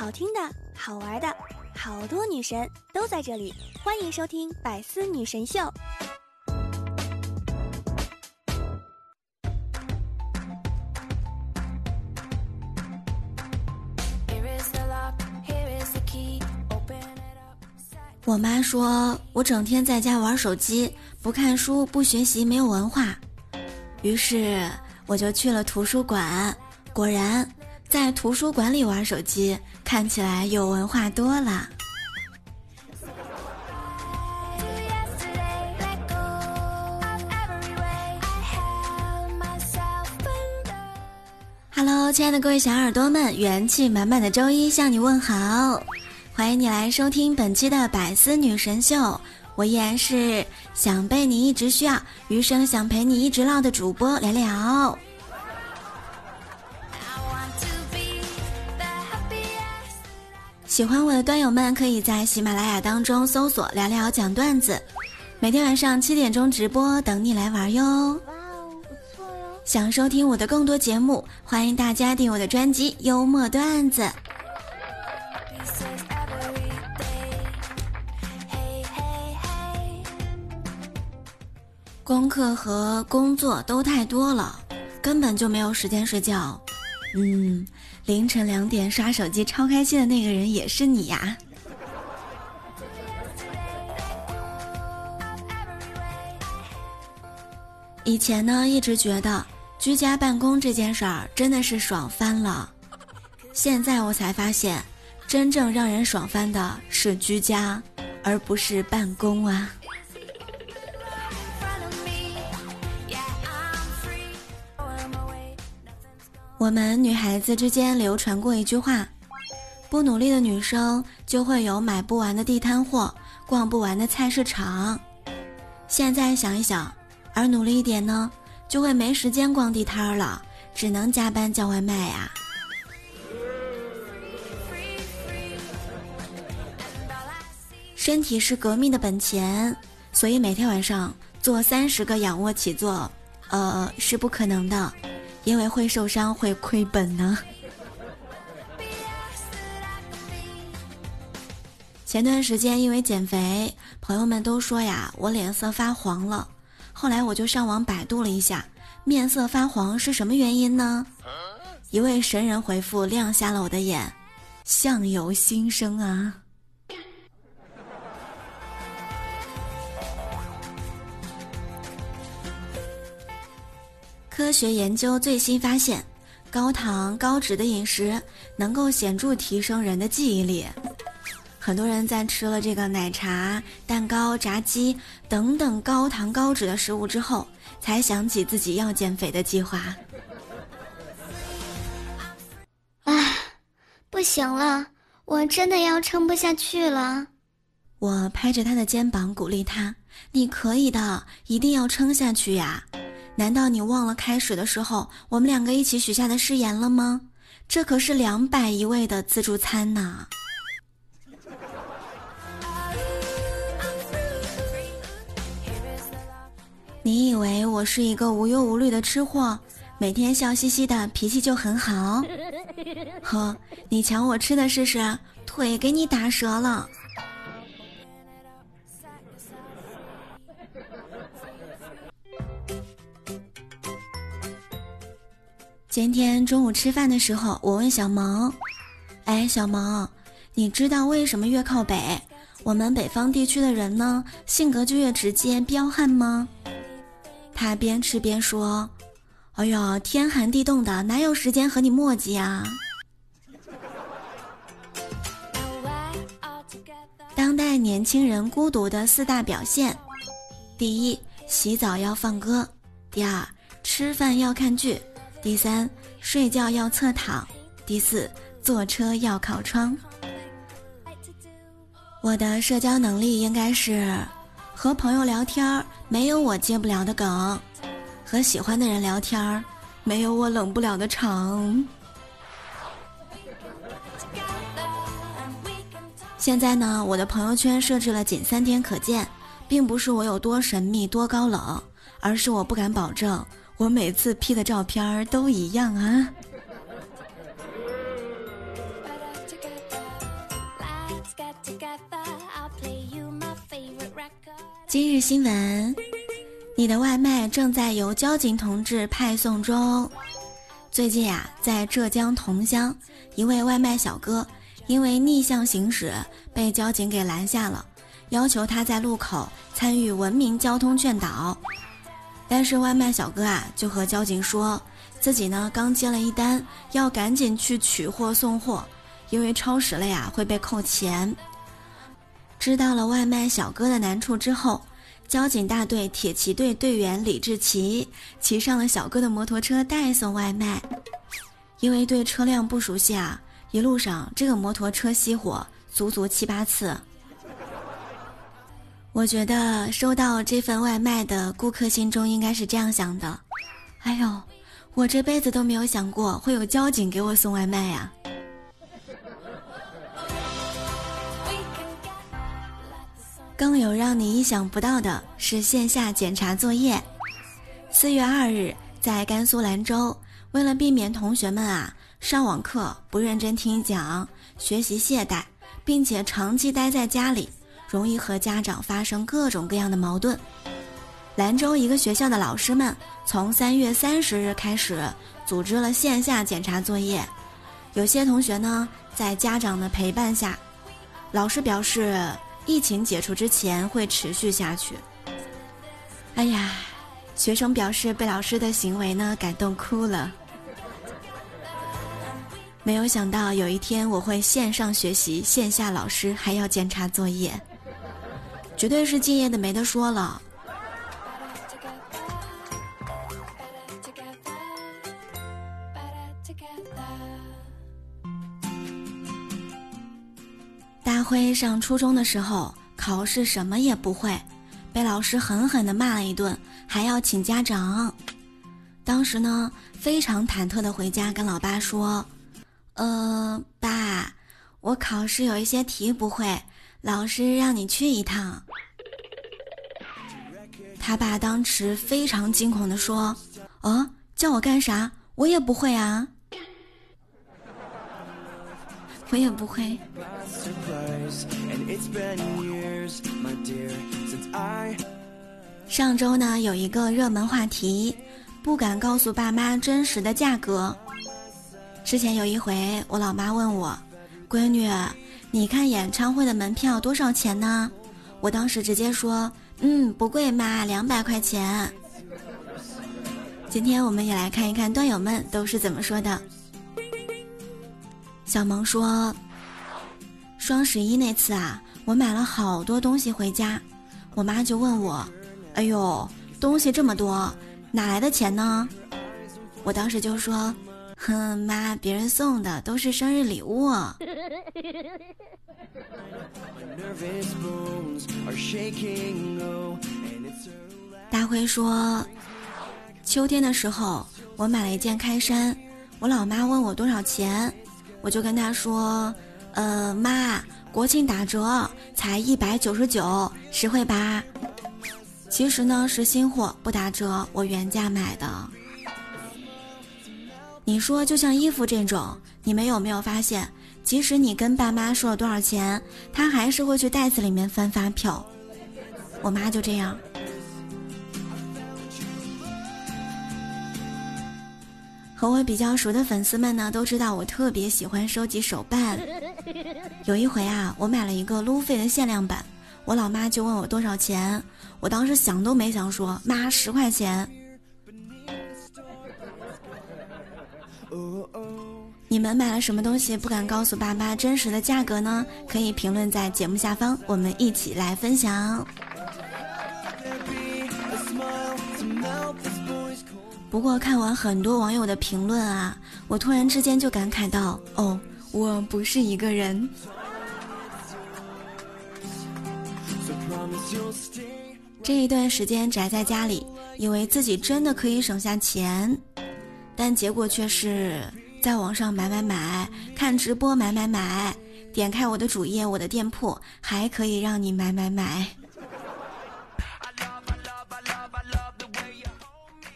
好听的、好玩的，好多女神都在这里，欢迎收听《百思女神秀》。我妈说我整天在家玩手机，不看书，不学习，没有文化。于是我就去了图书馆，果然在图书馆里玩手机，看起来有文化多了。Hello，亲爱的各位小耳朵们，元气满满的周一向你问好，欢迎你来收听本期的百思女神秀。我依然是想被你一直需要，余生想陪你一直唠的主播聊聊。喜欢我的端友们，可以在喜马拉雅当中搜索“聊聊讲段子”，每天晚上七点钟直播，等你来玩。哟！想收听我的更多节目，欢迎大家订我的专辑《幽默段子》。功课和工作都太多了，根本就没有时间睡觉。嗯，凌晨两点刷手机超开心的那个人也是你呀。以前呢，一直觉得居家办公这件事儿真的是爽翻了，现在我才发现，真正让人爽翻的是居家，而不是办公啊。我们女孩子之间流传过一句话：不努力的女生就会有买不完的地摊货，逛不完的菜市场。现在想一想，而努力一点呢，就会没时间逛地摊了，只能加班叫外卖呀。身体是革命的本钱，所以每天晚上做三十个仰卧起坐，呃，是不可能的。因为会受伤，会亏本呢。前段时间因为减肥，朋友们都说呀，我脸色发黄了。后来我就上网百度了一下，面色发黄是什么原因呢？一位神人回复亮瞎了我的眼，相由心生啊。科学研究最新发现，高糖高脂的饮食能够显著提升人的记忆力。很多人在吃了这个奶茶、蛋糕、炸鸡等等高糖高脂的食物之后，才想起自己要减肥的计划。唉，不行了，我真的要撑不下去了。我拍着他的肩膀鼓励他：“你可以的，一定要撑下去呀！”难道你忘了开始的时候我们两个一起许下的誓言了吗？这可是两百一位的自助餐呢！你以为我是一个无忧无虑的吃货，每天笑嘻嘻的，脾气就很好？呵，你抢我吃的试试，腿给你打折了！今天中午吃饭的时候，我问小萌：“哎，小萌，你知道为什么越靠北，我们北方地区的人呢，性格就越直接彪悍吗？”他边吃边说：“哎呀，天寒地冻的，哪有时间和你磨叽啊？” 当代年轻人孤独的四大表现：第一，洗澡要放歌；第二，吃饭要看剧。第三，睡觉要侧躺；第四，坐车要靠窗。我的社交能力应该是，和朋友聊天没有我接不了的梗，和喜欢的人聊天没有我冷不了的场。现在呢，我的朋友圈设置了仅三天可见，并不是我有多神秘多高冷，而是我不敢保证。我每次 P 的照片都一样啊。今日新闻，你的外卖正在由交警同志派送中。最近啊，在浙江桐乡，一位外卖小哥因为逆向行驶被交警给拦下了，要求他在路口参与文明交通劝导。但是外卖小哥啊，就和交警说自己呢刚接了一单，要赶紧去取货送货，因为超时了呀会被扣钱。知道了外卖小哥的难处之后，交警大队铁骑队队员李志奇骑上了小哥的摩托车代送外卖。因为对车辆不熟悉啊，一路上这个摩托车熄火足足七八次。我觉得收到这份外卖的顾客心中应该是这样想的：哎呦，我这辈子都没有想过会有交警给我送外卖呀。更有让你意想不到的是线下检查作业。四月二日，在甘肃兰州，为了避免同学们啊上网课不认真听讲、学习懈怠，并且长期待在家里，容易和家长发生各种各样的矛盾，兰州一个学校的老师们从三月三十日开始组织了线下检查作业。有些同学呢，在家长的陪伴下，老师表示。疫情解除之前会持续下去。哎呀，学生表示被老师的行为呢感动哭了。没有想到有一天我会线上学习，线下老师还要检查作业，绝对是敬业的没得说了。大辉上初中的时候，考试什么也不会，被老师狠狠的骂了一顿，还要请家长。当时呢，非常忐忑的回家跟老爸说：“呃，爸，我考试有一些题不会，老师让你去一趟。”他爸当时非常惊恐地说：“哦，叫我干啥？我也不会啊。”我也不会。上周呢，有一个热门话题，不敢告诉爸妈真实的价格。之前有一回，我老妈问我：“闺女，你看演唱会的门票多少钱呢？”我当时直接说：“嗯，不贵妈，两百块钱。”今天我们也来看一看段友们都是怎么说的。小萌说：“双十一那次啊，我买了好多东西回家，我妈就问我：‘哎呦，东西这么多，哪来的钱呢？’我当时就说：‘哼，妈，别人送的都是生日礼物。’大辉说：秋天的时候，我买了一件开衫，我老妈问我多少钱。”我就跟她说：“呃，妈，国庆打折才一百九十九，实惠吧？其实呢是新货，不打折，我原价买的。你说，就像衣服这种，你们有没有发现，即使你跟爸妈说了多少钱，他还是会去袋子里面翻发票？我妈就这样。”和我比较熟的粉丝们呢，都知道我特别喜欢收集手办。有一回啊，我买了一个路费的限量版，我老妈就问我多少钱，我当时想都没想说，妈十块钱。你们买了什么东西不敢告诉爸妈真实的价格呢？可以评论在节目下方，我们一起来分享。不过看完很多网友的评论啊，我突然之间就感慨到：哦，我不是一个人。这一段时间宅在家里，以为自己真的可以省下钱，但结果却是在网上买买买，看直播买买买，点开我的主页，我的店铺还可以让你买买买。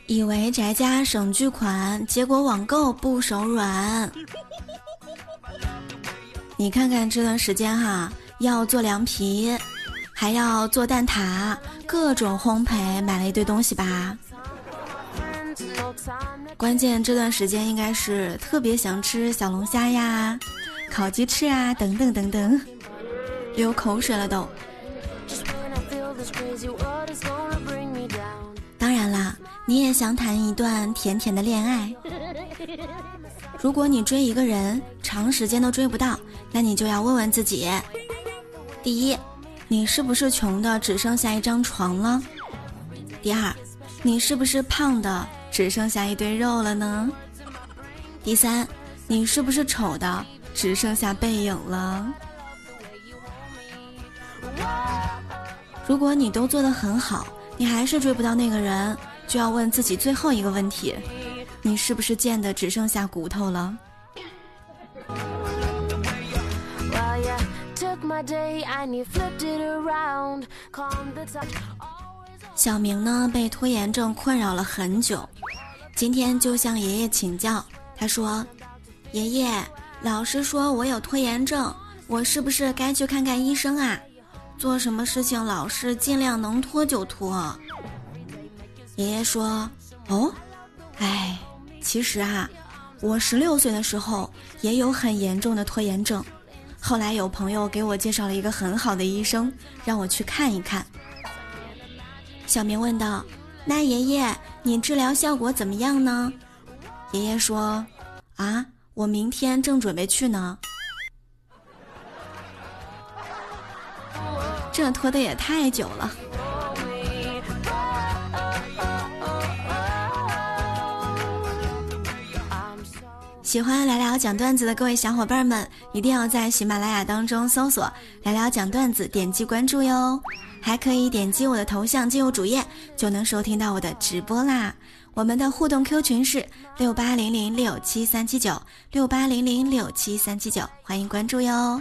以为宅家省巨款，结果网购不手软。你看看这段时间哈，要做凉皮，还要做蛋挞，各种烘焙，买了一堆东西吧。关键这段时间应该是特别想吃小龙虾呀、烤鸡翅啊等等等等，流口水了都。当然啦，你也想谈一段甜甜的恋爱。如果你追一个人长时间都追不到，那你就要问问自己：第一，你是不是穷的只剩下一张床了？第二，你是不是胖的？只剩下一堆肉了呢。第三，你是不是丑的只剩下背影了？如果你都做得很好，你还是追不到那个人，就要问自己最后一个问题：你是不是贱的只剩下骨头了？小明呢，被拖延症困扰了很久，今天就向爷爷请教。他说：“爷爷，老师说我有拖延症，我是不是该去看看医生啊？做什么事情老是尽量能拖就拖。”爷爷说：“哦，哎，其实啊，我十六岁的时候也有很严重的拖延症，后来有朋友给我介绍了一个很好的医生，让我去看一看。”小明问道：“那爷爷，你治疗效果怎么样呢？”爷爷说：“啊，我明天正准备去呢。”这拖的也太久了。喜欢聊聊讲段子的各位小伙伴们，一定要在喜马拉雅当中搜索“聊聊讲段子”，点击关注哟。还可以点击我的头像进入主页，就能收听到我的直播啦。我们的互动 Q 群是六八零零六七三七九六八零零六七三七九，欢迎关注哟。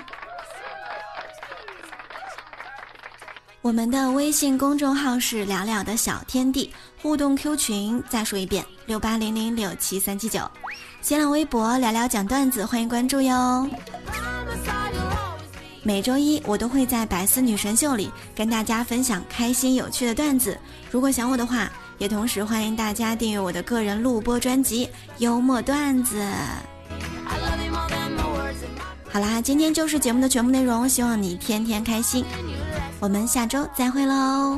我们的微信公众号是聊聊的小天地，互动 Q 群再说一遍六八零零六七三七九。新浪微博聊聊讲段子，欢迎关注哟。每周一我都会在百思女神秀里跟大家分享开心有趣的段子。如果想我的话，也同时欢迎大家订阅我的个人录播专辑《幽默段子》。好啦，今天就是节目的全部内容，希望你天天开心。我们下周再会喽。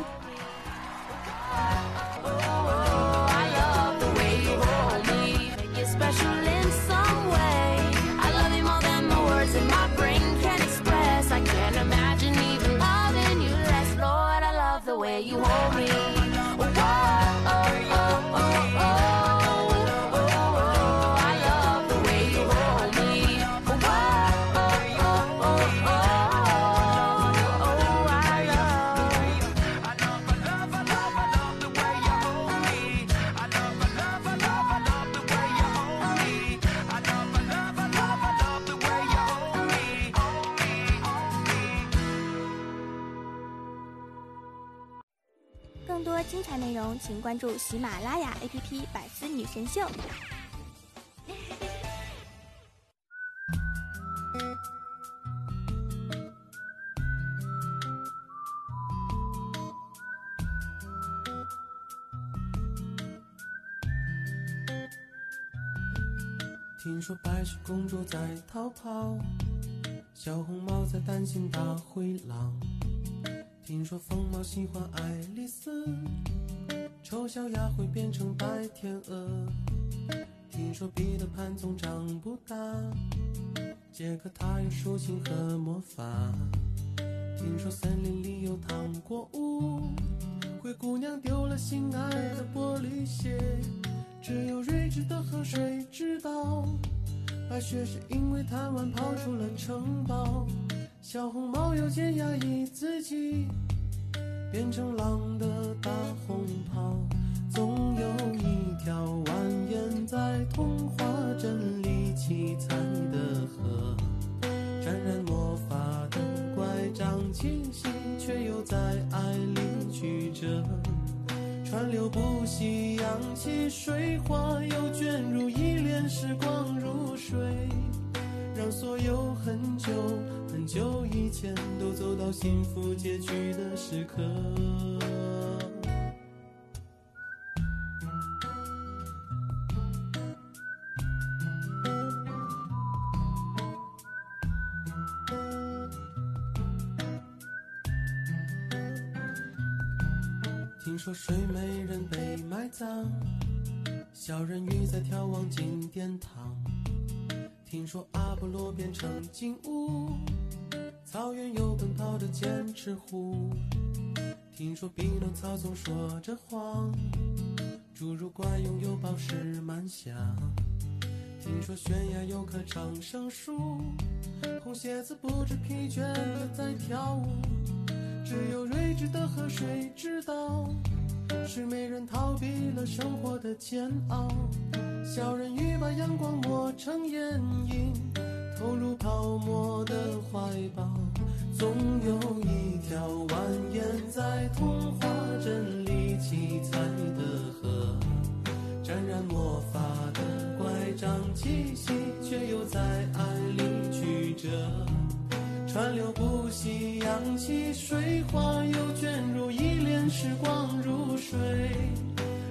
精彩内容，请关注喜马拉雅 APP《百思女神秀》。听说白雪公主在逃跑，小红帽在担心大灰狼。听说疯帽喜欢爱丽丝，丑小鸭会变成白天鹅。听说彼得潘总长不大，杰克他有竖琴和魔法。听说森林里有糖果屋，灰姑娘丢了心爱的玻璃鞋。只有睿智的河水知道，白雪是因为贪玩跑出了城堡。小红帽又见压抑自己，变成狼的大红袍。总有一条蜿蜒在童话镇里七彩的河，沾染魔法的乖张气息，却又在爱里曲折。川流不息，扬起水花，又卷入一帘时光入水，让所有很久。很久以前，都走到幸福结局的时刻。听说睡美人被埋葬，小人鱼在眺望金殿堂。听说阿波罗变成金乌，草原有奔跑的剑齿虎。听说匹诺曹总说着谎，侏儒怪拥有宝石满箱。听说悬崖有棵长生树，红鞋子不知疲倦的在跳舞。只有睿智的河水知道，睡美人逃避了生活的煎熬。小人鱼把阳光抹成眼影，投入泡沫的怀抱。总有一条蜿蜒在童话镇里七彩的河，沾染魔法的乖张气息，却又在爱里曲折。川流不息，扬起水花，又卷入一帘时光如水，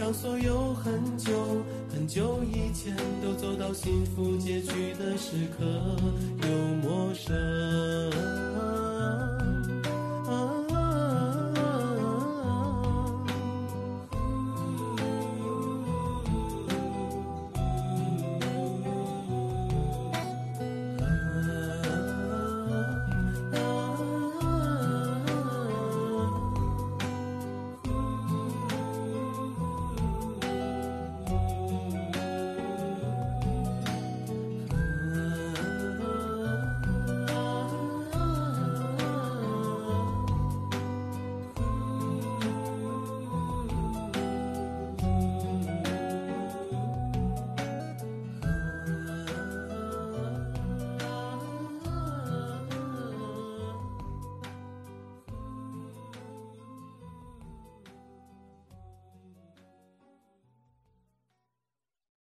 让所有很久很久以前都走到幸福结局的时刻又陌生。